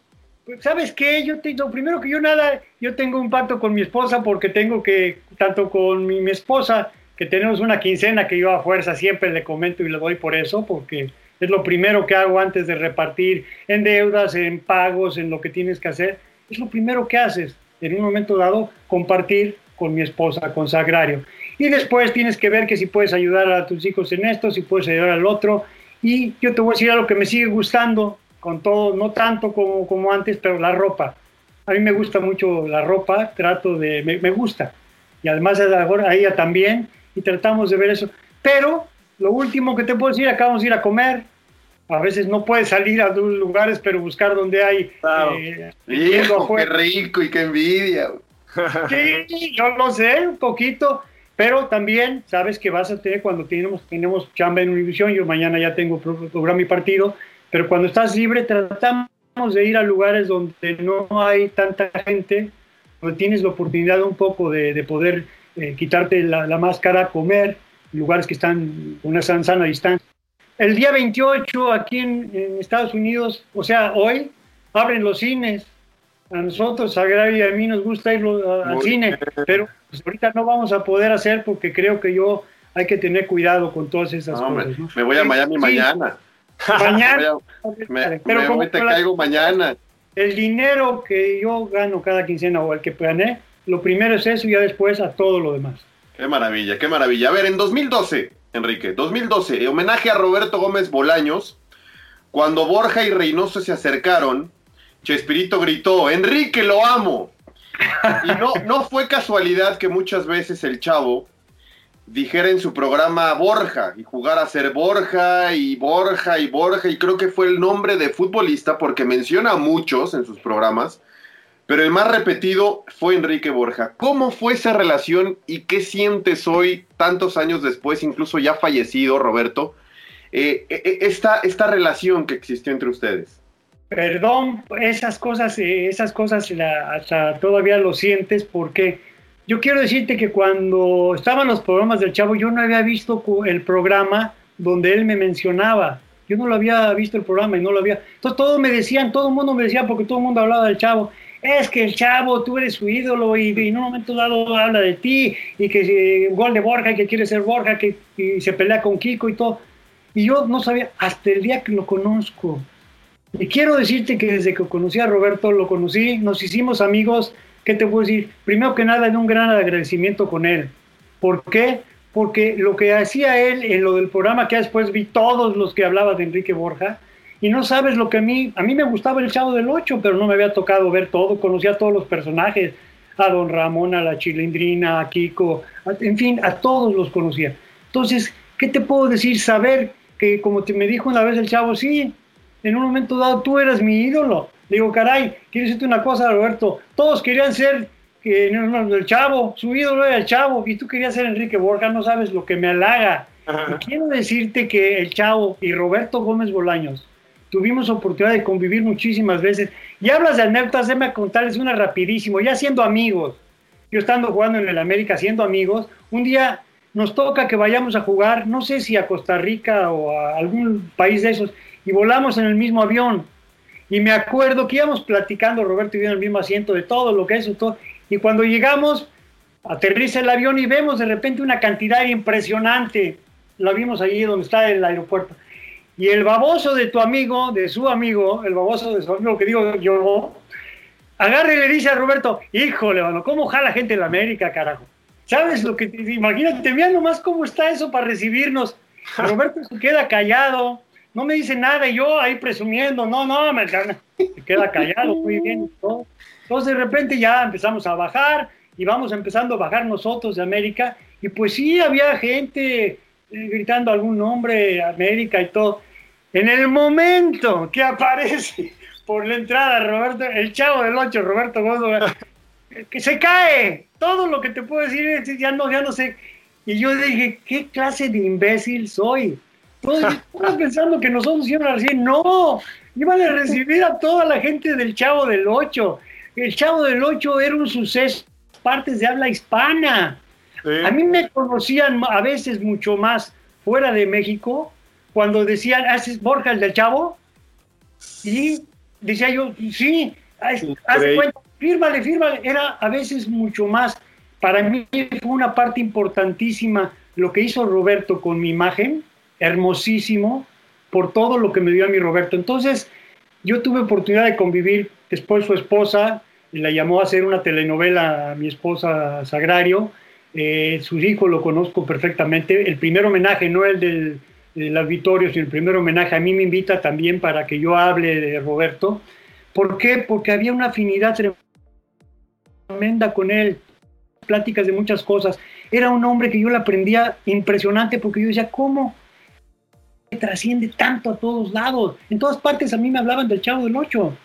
S3: ¿Sabes qué? Yo tengo, primero que yo nada, yo tengo un pacto con mi esposa porque tengo que, tanto con mi, mi esposa, que tenemos una quincena que yo a fuerza siempre le comento y le doy por eso, porque es lo primero que hago antes de repartir en deudas, en pagos, en lo que tienes que hacer. Es lo primero que haces, en un momento dado, compartir con mi esposa, con Sagrario. Y después tienes que ver que si puedes ayudar a tus hijos en esto, si puedes ayudar al otro. Y yo te voy a decir algo que me sigue gustando, con todo, no tanto como, como antes, pero la ropa. A mí me gusta mucho la ropa, trato de, me, me gusta. Y además a, a ella también, y tratamos de ver eso. Pero lo último que te puedo decir, acabamos de ir a comer. A veces no puedes salir a los lugares, pero buscar donde hay.
S2: Claro.
S3: eh,
S1: Hijo, qué rico y qué envidia.
S3: Sí, yo lo sé, un poquito, pero también sabes que vas a tener cuando tenemos, tenemos chamba en Univisión, yo mañana ya tengo pro- programa y partido, pero cuando estás libre tratamos de ir a lugares donde no hay tanta gente, donde tienes la oportunidad un poco de, de poder eh, quitarte la, la máscara, comer, lugares que están una san- sana distancia. El día 28 aquí en, en Estados Unidos, o sea, hoy, abren los cines. A nosotros, a Gaby y a mí nos gusta ir al cine, pero pues, ahorita no vamos a poder hacer porque creo que yo hay que tener cuidado con todas esas
S1: No,
S3: cosas. ¿no?
S1: me voy a Miami
S3: sí,
S1: mañana.
S3: Mañana.
S1: Me,
S3: pero
S1: me- te
S3: la-
S1: caigo mañana.
S3: el dinero que yo gano cada quincena o el que gané, lo primero es eso y ya después a todo lo demás.
S1: Qué maravilla, qué maravilla. A ver, en 2012 Enrique. 2012, homenaje a Roberto Gómez Bolaños. Cuando Borja y Reynoso se acercaron, Chespirito gritó, Enrique, lo amo. Y no, no fue casualidad que muchas veces el chavo dijera en su programa Borja y jugara a ser Borja y Borja y Borja y creo que fue el nombre de futbolista porque menciona a muchos en sus programas, pero el más repetido fue Enrique Borja. ¿Cómo fue esa relación y qué sientes hoy, tantos años después, incluso ya fallecido Roberto, eh, eh, esta, esta relación que existió entre ustedes?
S3: Perdón, esas cosas, eh, esas cosas hasta todavía lo sientes porque yo quiero decirte que cuando estaban los programas del Chavo, yo no había visto el programa donde él me mencionaba. Yo no lo había visto el programa y no lo había. Entonces todos me decían, todo el mundo me decía, porque todo el mundo hablaba del Chavo, es que el Chavo, tú eres su ídolo y, en un momento dado habla de ti y que gol de Borja y que quiere ser Borja y se pelea con Kiko y todo. Y yo no sabía, hasta el día que lo conozco. Y quiero decirte que desde que conocí a Roberto, lo conocí, nos hicimos amigos ¿qué te puedo decir? Primero que nada, en un gran agradecimiento con él. ¿Por qué? Porque lo que hacía él en lo del programa que después vi todos los que hablaban de Enrique Borja, y no sabes lo que a mí, a mí me gustaba el Chavo del Ocho, pero no me había tocado ver todo, conocía a todos los personajes, a Don Ramón, a la Chilindrina, a Kiko, en fin, a todos los conocía. Entonces, ¿qué te puedo decir? Saber que, como te me dijo una vez el Chavo, sí, en un momento dado tú eras mi ídolo, Digo, caray, quiero decirte una cosa, Roberto. Todos querían ser que, el chavo, su ídolo era el chavo, y tú querías ser Enrique Borja, no sabes lo que me halaga. quiero decirte que el chavo y Roberto Gómez Bolaños tuvimos oportunidad de convivir muchísimas veces. Y hablas de anécdotas, déjame contarles una rapidísimo, ya siendo amigos. Yo estando jugando en el América, siendo amigos, un día nos toca que vayamos a jugar, no sé si a Costa Rica o a algún país de esos, y volamos en el mismo avión. Y me acuerdo que íbamos platicando, Roberto y yo en el mismo asiento, de todo lo que es todo. Y cuando llegamos, aterriza el avión y vemos de repente una cantidad impresionante. La vimos allí donde está el aeropuerto. Y el baboso de tu amigo, de su amigo, el baboso de su amigo que digo yo, agarra y le dice a Roberto, híjole, mano, ¿cómo jala gente en la América, carajo? ¿Sabes lo que te imagínate? Mira nomás cómo está eso para recibirnos. Roberto se queda callado, no me dice nada y yo ahí presumiendo, no, no, me, queda callado, muy bien. Entonces de repente ya empezamos a bajar y vamos empezando a bajar nosotros de América y pues sí había gente eh, gritando algún nombre, América y todo. En el momento que aparece por la entrada Roberto, el chavo del 8, Roberto Gómez, que se cae, todo lo que te puedo decir ya no, ya no sé. Y yo dije, ¿qué clase de imbécil soy? Todos pensando que nosotros iban a recibir. No, iban a recibir a toda la gente del Chavo del Ocho. El Chavo del Ocho era un suceso, partes de habla hispana. A mí me conocían a veces mucho más fuera de México cuando decían, ¿haces Borja el del Chavo? Y decía yo, sí, haz, cuenta, fírmale, fírmale. Era a veces mucho más. Para mí fue una parte importantísima lo que hizo Roberto con mi imagen hermosísimo por todo lo que me dio a mi Roberto. Entonces, yo tuve oportunidad de convivir, después su esposa la llamó a hacer una telenovela a mi esposa Sagrario, eh, su hijo lo conozco perfectamente, el primer homenaje, no el del, del auditorio, sino el primer homenaje, a mí me invita también para que yo hable de Roberto. ¿Por qué? Porque había una afinidad tremenda con él, pláticas de muchas cosas. Era un hombre que yo le aprendía impresionante porque yo decía, ¿cómo? Trasciende tanto a todos lados. En todas partes a mí me hablaban del Chavo del Ocho.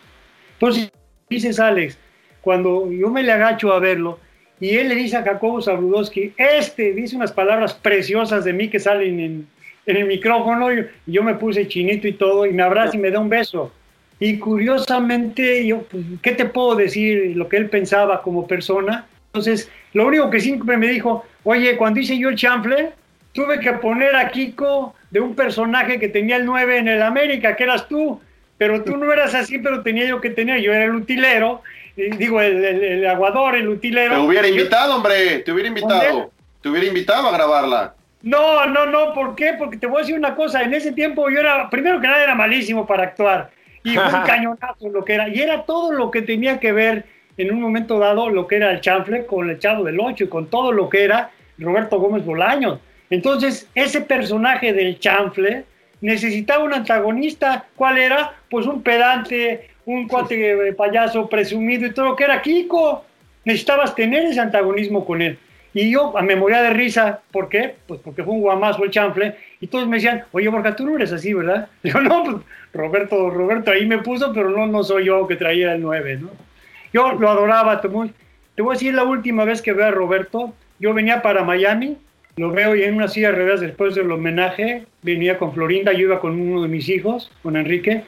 S3: Entonces, dices Alex, cuando yo me le agacho a verlo, y él le dice a Jacobo Zabrudowski, este dice unas palabras preciosas de mí que salen en, el micrófono, y yo me puse chinito y todo, y me abraza y me da un beso. Y curiosamente, yo, pues, ¿qué te puedo decir? Lo que él pensaba como persona. Entonces, lo único que siempre me dijo, oye, cuando hice yo el chanfle, tuve que poner a Kiko de un personaje que tenía el 9 en el América, que eras tú, pero tú no eras así, pero tenía yo que tener, yo era el utilero, digo, el, aguador, el utilero.
S1: Te hubiera invitado, hombre, te hubiera invitado, te hubiera invitado a grabarla.
S3: No, no, no, ¿por qué? Porque te voy a decir una cosa, en ese tiempo yo era, primero que nada era malísimo para actuar, y fue un cañonazo lo que era, y era todo lo que tenía que ver en un momento dado lo que era el chanfle con el Chavo del Ocho y con todo lo que era Roberto Gómez Bolaños. Entonces, ese personaje del chanfle necesitaba un antagonista. ¿Cuál era? Pues un pedante, un cuate payaso presumido y todo lo que era Kiko. Necesitabas tener ese antagonismo con él. Y yo me moría de risa. ¿Por qué? Pues porque fue un guamazo el chanfle. Y todos me decían, oye, Borja, tú no eres así, ¿verdad? Yo, no, pues Roberto, Roberto ahí me puso, pero no, no soy yo que traía el 9, ¿no? Yo lo adoraba. Te voy a decir la última vez que veo a Roberto. Yo venía para Miami, lo veo y en una silla de ruedas después del homenaje. Venía con Florinda, yo iba con uno de mis hijos, con Enrique.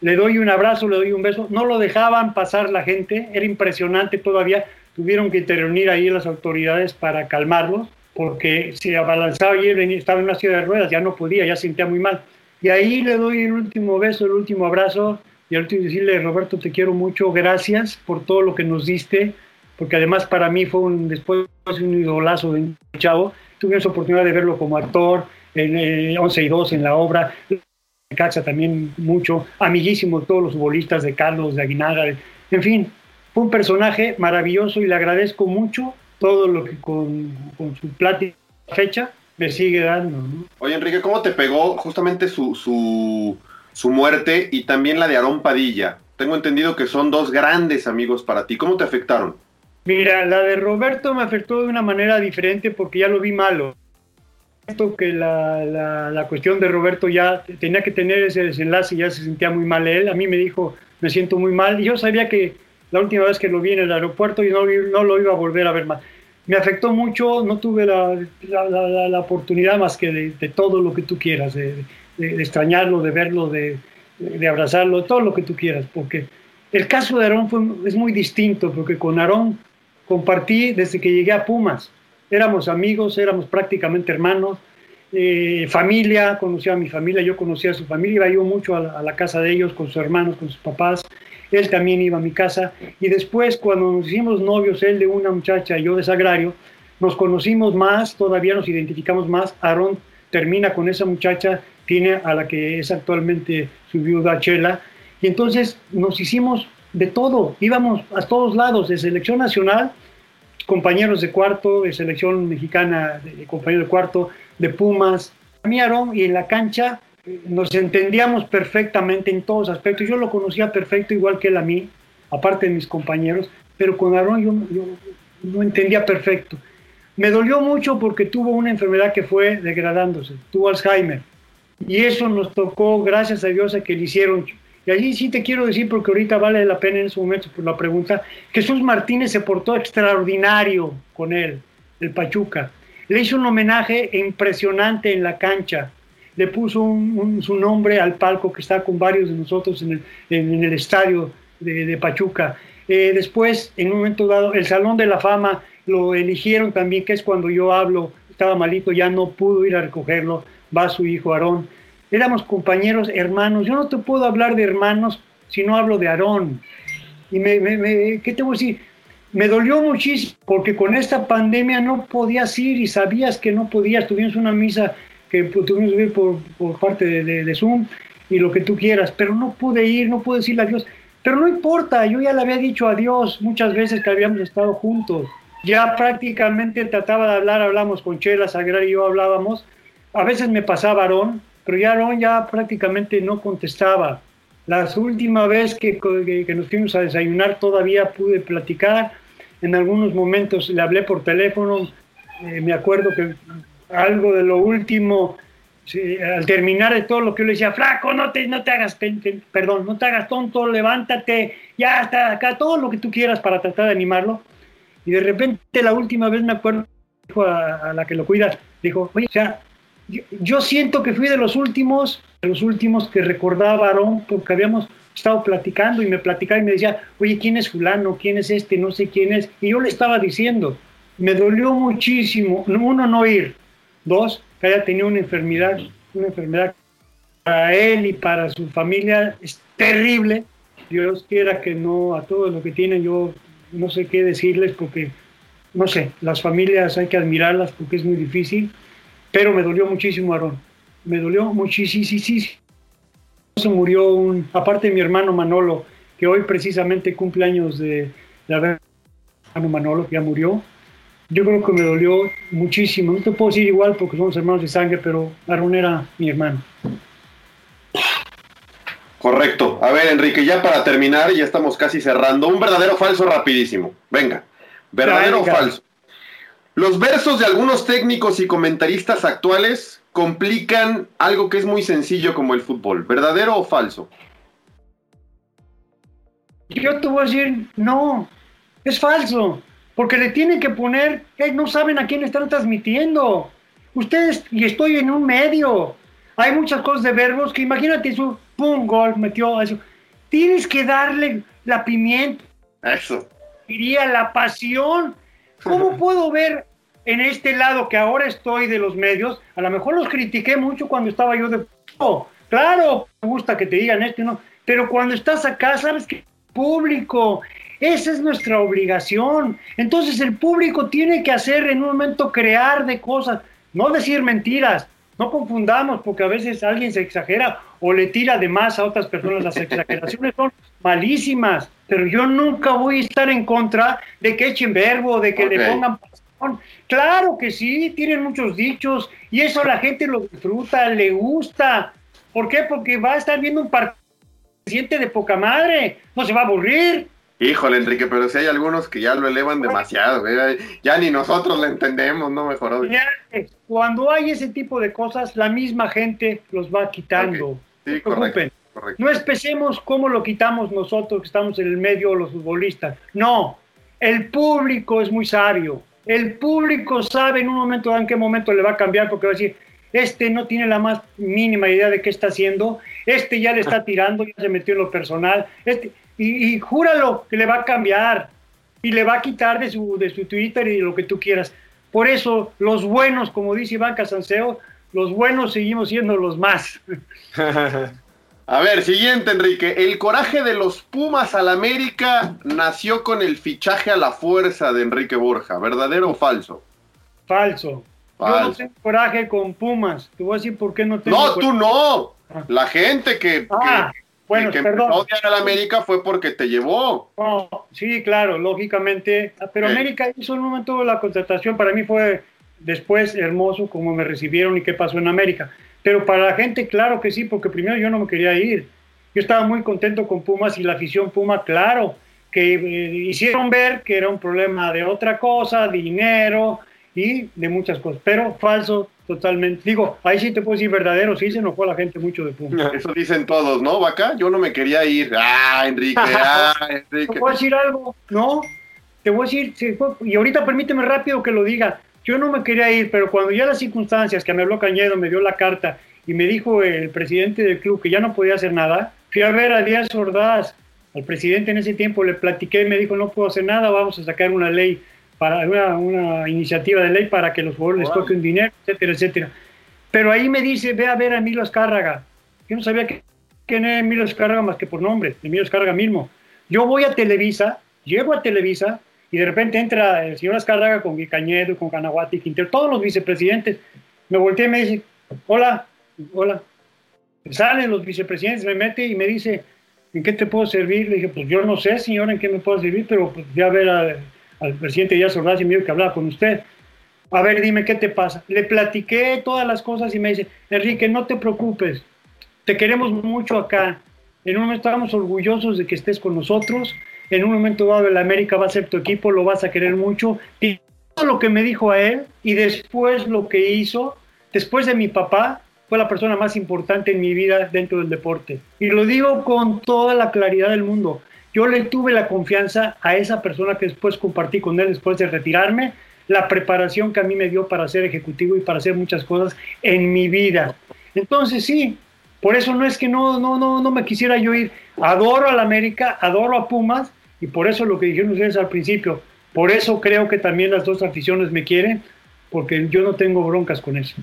S3: Le doy un abrazo, le doy un beso. No lo dejaban pasar la gente, era impresionante todavía tuvieron que intervenir ahí las autoridades para calmarlos, porque se abalanzaba y estaba en una silla de ruedas, ya no podía, ya sentía muy mal. Y ahí le doy el último beso, el último abrazo, y al último decirle, Roberto, te quiero mucho, gracias por todo lo que nos diste, porque además para mí fue un, después un idolazo de un chavo, tuve esa oportunidad de verlo como actor, en 11 y 2 en la obra, Cacha también mucho, amiguísimo todos los futbolistas de Carlos, de Aguinaga, en fin, fue un personaje maravilloso y le agradezco mucho todo lo que con, su plática fecha me sigue dando.
S1: Oye, Enrique, ¿cómo te pegó justamente su, su, su muerte y también la de Aarón Padilla? Tengo entendido que son dos grandes amigos para ti. ¿Cómo te afectaron?
S3: Mira, la de Roberto me afectó de una manera diferente porque ya lo vi malo. Esto que la, la, la, cuestión de Roberto ya tenía que tener ese desenlace y ya se sentía muy mal él. A mí me dijo, me siento muy mal. Y yo sabía que la última vez que lo vi en el aeropuerto y no, no lo iba a volver a ver más. Me afectó mucho, no tuve la, la, oportunidad más que de, todo lo que tú quieras, de, de, extrañarlo, de verlo, de, abrazarlo, todo lo que tú quieras, porque el caso de Aarón es muy distinto, porque con Aarón compartí desde que llegué a Pumas. Éramos amigos, éramos prácticamente hermanos, eh, familia, conocía a mi familia, yo conocía a su familia, iba yo mucho a a la casa de ellos con sus hermanos, con sus papás, él también iba a mi casa. Y después cuando nos hicimos novios, él de una muchacha y yo de Sagrario, nos conocimos más, todavía nos identificamos más, Aarón termina con esa muchacha, tiene a la que es actualmente su viuda Chela, y entonces nos hicimos de todo, íbamos a todos lados, de selección nacional, compañeros de cuarto, de selección mexicana, de compañeros de cuarto, de Pumas, Aarón y en la cancha nos entendíamos perfectamente en todos aspectos. Yo lo conocía perfecto, igual que él a mí, aparte de mis compañeros, pero con Aarón yo, yo no entendía perfecto. Me dolió mucho porque tuvo una enfermedad que fue degradándose, tuvo Alzheimer. Y eso nos tocó, gracias a Dios, a que le hicieron. Y allí sí te quiero decir, porque ahorita vale la pena en ese momento por la pregunta, Jesús Martínez se portó extraordinario con él, el Pachuca. Le hizo un homenaje impresionante en la cancha le puso su nombre al palco que está con varios de nosotros en el, estadio de, Pachuca. Eh, después, en un momento dado, el Salón de la Fama lo eligieron también, que es cuando yo hablo, estaba malito, ya no pudo ir a recogerlo, va su hijo Aarón. Éramos compañeros, hermanos. Yo no te puedo hablar de hermanos si no hablo de Aarón. Y me, me, ¿qué te voy a decir? Me dolió muchísimo porque con esta pandemia no podías ir y sabías que no podías. Tuvimos una misa que tuvimos que ir por, por parte de, de, Zoom y lo que tú quieras, pero no pude ir, no pude decirle adiós. Pero no importa, yo ya le había dicho adiós muchas veces que habíamos estado juntos. Ya prácticamente trataba de hablar, hablamos con Chela, Sagrada y yo hablábamos. A veces me pasaba Aarón, pero ya Aarón ya prácticamente no contestaba. La última vez que, que, nos fuimos a desayunar todavía pude platicar. En algunos momentos le hablé por teléfono. Eh, me acuerdo que algo de lo último, al terminar de todo lo que yo le decía, flaco, no te, no te hagas, perdón, no te hagas tonto, levántate, ya está acá, todo lo que tú quieras para tratar de animarlo. Y de repente la última vez me acuerdo, dijo a, la que lo cuida, dijo, oye, o sea, yo, siento que fui de los últimos, de los últimos que recordaba Aarón, porque habíamos estado platicando y me platicaba y me decía, oye, ¿quién es fulano? ¿Quién es este? No sé quién es. Y yo le estaba diciendo, me dolió muchísimo, uno, no ir, Dos, que haya tenido una enfermedad, una enfermedad para él y para su familia es terrible. Dios quiera que no a todo lo que tienen, yo no sé qué decirles porque, no sé, las familias hay que admirarlas porque es muy difícil, pero me dolió muchísimo, Aarón. Me dolió muchísimo. Se murió un, aparte de mi hermano Manolo, que hoy precisamente cumple años de la hermano Manolo, que ya murió yo creo que me dolió muchísimo. No te puedo decir igual porque somos hermanos de sangre, pero Aaron era mi hermano.
S1: Correcto. A ver, Enrique, ya para terminar, ya estamos casi cerrando. Un verdadero falso rapidísimo. Venga. ¿Verdadero o falso? Los versos de algunos técnicos y comentaristas actuales complican algo que es muy sencillo como el fútbol. ¿Verdadero o falso?
S3: Yo te voy a decir, no, es falso, porque le tienen que poner, eh, no saben a quién están transmitiendo. Ustedes, y estoy en un medio, hay muchas cosas de verbos que imagínate su, pum, gol, metió eso. Tienes que darle la pimienta,
S1: Eso.
S3: diría la pasión. ¿Cómo puedo ver en este lado que ahora estoy de los medios? A lo mejor los critiqué mucho cuando estaba yo de... Oh, claro, me gusta que te digan esto y no, pero cuando estás acá, sabes que público, esa es nuestra obligación. Entonces el público tiene que hacer en un momento crear de cosas, no decir mentiras. No confundamos porque a veces alguien se exagera o le tira de más a otras personas. Las exageraciones son malísimas, pero yo nunca voy a estar en contra de que echen verbo, de que le pongan pasión. Claro que sí, tienen muchos dichos y eso la gente lo disfruta, le gusta. ¿Por qué? Porque va a estar viendo un partido siente de poca madre, no se va a aburrir.
S1: Híjole, Enrique, pero si hay algunos que ya lo elevan demasiado. ¿eh? Ya ni nosotros lo entendemos, ¿no? Mejor.
S3: Eh, Cuando hay ese tipo de cosas, la misma gente los va quitando.
S1: Ok.
S3: No
S1: Sí, correcto. correcto.
S3: No especemos cómo lo quitamos nosotros que estamos en el medio, los futbolistas. No, el público es muy sabio. El público sabe en un momento en qué momento le va a cambiar porque va a decir, este no tiene la más mínima idea de qué está haciendo, este ya le está tirando, ya se metió en lo personal, este, y, y júralo que le va a cambiar y le va a quitar de su, de su Twitter y de lo que tú quieras. Por eso, los buenos, como dice Iván Casanseo, los buenos seguimos siendo los más.
S1: A ver, siguiente, Enrique. El coraje de los Pumas al América nació con el fichaje a la fuerza de Enrique Borja. ¿Verdadero o falso?
S3: Falso. Yo no
S1: Falso.
S3: tengo coraje con Pumas. Te voy a decir por qué no tengo
S1: No,
S3: coraje.
S1: tú no. La gente que,
S3: Ah,
S1: que,
S3: bueno,
S1: que
S3: perdón.
S1: a odiar al América fue porque te llevó.
S3: No, sí, claro, lógicamente. Ah, Pero
S1: Sí.
S3: América hizo en un momento la contratación. Para mí fue después hermoso como me recibieron y qué pasó en América. Pero para la gente, claro que sí, porque primero yo no me quería ir. Yo estaba muy contento con Pumas y la afición Puma, claro, que eh, hicieron ver que era un problema de otra cosa, dinero y de muchas cosas. Pero falso totalmente. Digo, ahí sí te puedo decir verdadero, sí se enojó la gente mucho de Pumas.
S1: Eso dicen todos, ¿no, Vaca? Yo no me quería ir. Ah, Enrique, ah,
S3: Te
S1: Enrique.
S3: voy a decir algo, ¿no? Te voy a decir, y ahorita permíteme rápido que lo diga. Yo no me quería ir, pero cuando ya las circunstancias, que me habló Cañedo, me dio la carta y me dijo el presidente del club que ya no podía hacer nada, fui a ver a Díaz Ordaz, al presidente en ese tiempo, le platiqué y me dijo, no puedo hacer nada, vamos a sacar una ley, para una, una iniciativa de ley para que los jugadores les toquen dinero, etcétera, etcétera. Pero ahí me dice, ve a ver a Emilio Escárraga. Yo no sabía que, quién era Emilio Escárraga más que por nombre, Emilio Escárraga mismo. Yo voy a Televisa, llego a Televisa y de repente entra el señor Escárraga con Cañedo, con Canaguati, Quintero, todos los vicepresidentes. Me volteé y me dice, hola, hola. Salen los vicepresidentes, me mete y me dice, ¿en qué te puedo servir? Le dije, pues yo no sé, señor, en qué me puedo servir, pero pues, fui a ver a- al presidente Díaz Ordaz y me dijo que hablaba con usted. A ver, dime, ¿qué te pasa? Le platiqué todas las cosas y me dice, Enrique, no te preocupes, te queremos mucho acá. En un momento estamos orgullosos de que estés con nosotros. En un momento dado, el América va a ser tu equipo, lo vas a querer mucho. Y todo lo que me dijo a él y después lo que hizo, después de mi papá, fue la persona más importante en mi vida dentro del deporte. Y lo digo con toda la claridad del mundo. Yo le tuve la confianza a esa persona que después compartí con él después de retirarme, la preparación que a mí me dio para ser ejecutivo y para hacer muchas cosas en mi vida. Entonces sí, por eso no es que no, no, no, no me quisiera yo ir. Adoro al América, adoro a Pumas y por eso lo que dijeron ustedes al principio, por eso creo que también las dos aficiones me quieren, porque yo no tengo broncas con eso.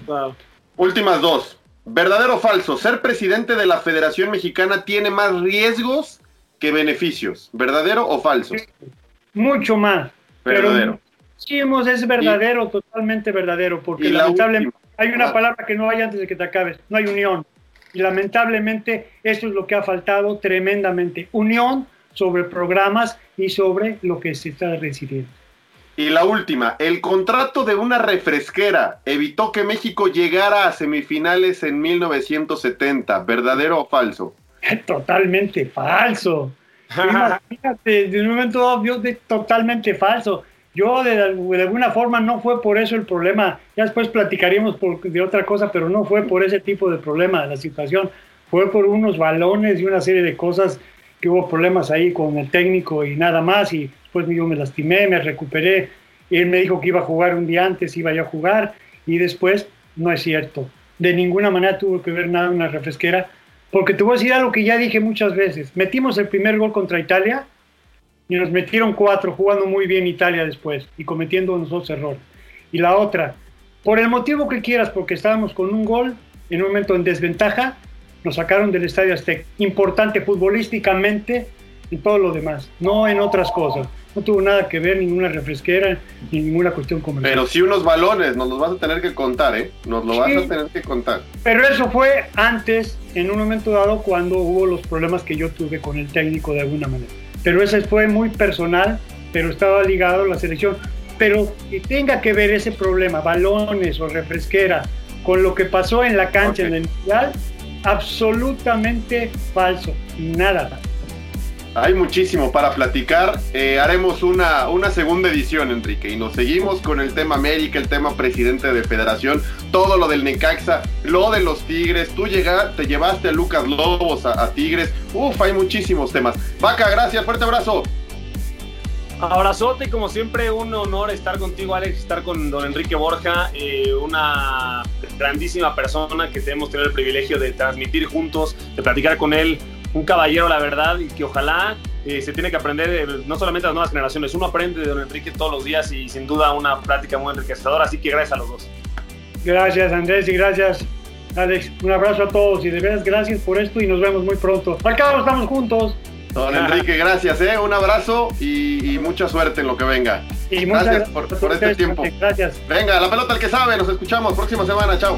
S1: Últimas dos. ¿Verdadero o falso? ¿Ser presidente de la Federación Mexicana tiene más riesgos que beneficios? ¿Verdadero o falso?
S3: Mucho más.
S1: Verdadero.
S3: Pero sí, es verdadero, totalmente verdadero, porque
S1: la
S3: lamentablemente
S1: última.
S3: hay una
S1: Ah.
S3: palabra que no hay antes de que te acabes, no hay unión. Y lamentablemente eso es lo que ha faltado tremendamente. Unión sobre programas y sobre lo que se está decidiendo.
S1: Y la última, el contrato de una refresquera evitó que México llegara a semifinales en 1970, ¿verdadero o falso?
S3: Totalmente falso. Imagínate, de un momento obvio, de totalmente falso. Yo de, de, alguna forma no fue por eso el problema. Ya después platicaríamos por, de otra cosa, pero no fue por ese tipo de problema la situación. Fue por unos balones y una serie de cosas que hubo problemas ahí con el técnico y nada más. Y después yo me lastimé, me recuperé. Y él me dijo que iba a jugar un día antes, iba yo a jugar. Y después no es cierto. De ninguna manera tuvo que ver nada una refresquera. Porque te voy a decir algo que ya dije muchas veces. Metimos el primer gol contra Italia y nos metieron cuatro, jugando muy bien Italia después y cometiendo nosotros errores. Y la otra, por el motivo que quieras, porque estábamos con un gol en un momento en desventaja, nos sacaron del Estadio Azteca. Importante futbolísticamente y todo lo demás, no en otras cosas. No tuvo nada que ver ninguna refresquera ni ninguna cuestión comercial.
S1: Pero sí unos balones, nos los vas a tener que contar, ¿eh? Nos lo vas a tener que contar.
S3: Pero eso fue antes, en un momento dado, cuando hubo los problemas que yo tuve con el técnico de alguna manera pero ese fue muy personal, pero estaba ligado a la selección. Pero que tenga que ver ese problema, balones o refresquera, con lo que pasó en la cancha en el Mundial, absolutamente falso, nada.
S1: Hay muchísimo para platicar. Eh, haremos una, una segunda edición, Enrique, y nos seguimos con el tema América, el tema presidente de federación, todo lo del Necaxa, lo de los Tigres. Tú llegaste, te llevaste a Lucas Lobos a, Tigres. Uf, hay muchísimos temas. Vaca, gracias, fuerte abrazo.
S2: Abrazote como siempre un honor estar contigo Alex, estar con don Enrique Borja, eh, una grandísima persona que tenemos tener el privilegio de transmitir juntos, de platicar con él, un caballero la verdad y que ojalá eh, se tiene que aprender eh, no solamente las nuevas generaciones, uno aprende de don Enrique todos los días y sin duda una práctica muy enriquecedora, así que gracias a los dos.
S3: Gracias Andrés y gracias Alex, un abrazo a todos y de veras gracias por esto y nos vemos muy pronto. Al cabo estamos juntos.
S1: Don Enrique, gracias, ¿eh? un abrazo y, y, mucha suerte en lo que venga.
S3: Y
S1: gracias,
S3: gracias
S1: por, por este tiempo.
S3: Gracias.
S1: Venga, la pelota el que sabe, nos escuchamos próxima semana, chao.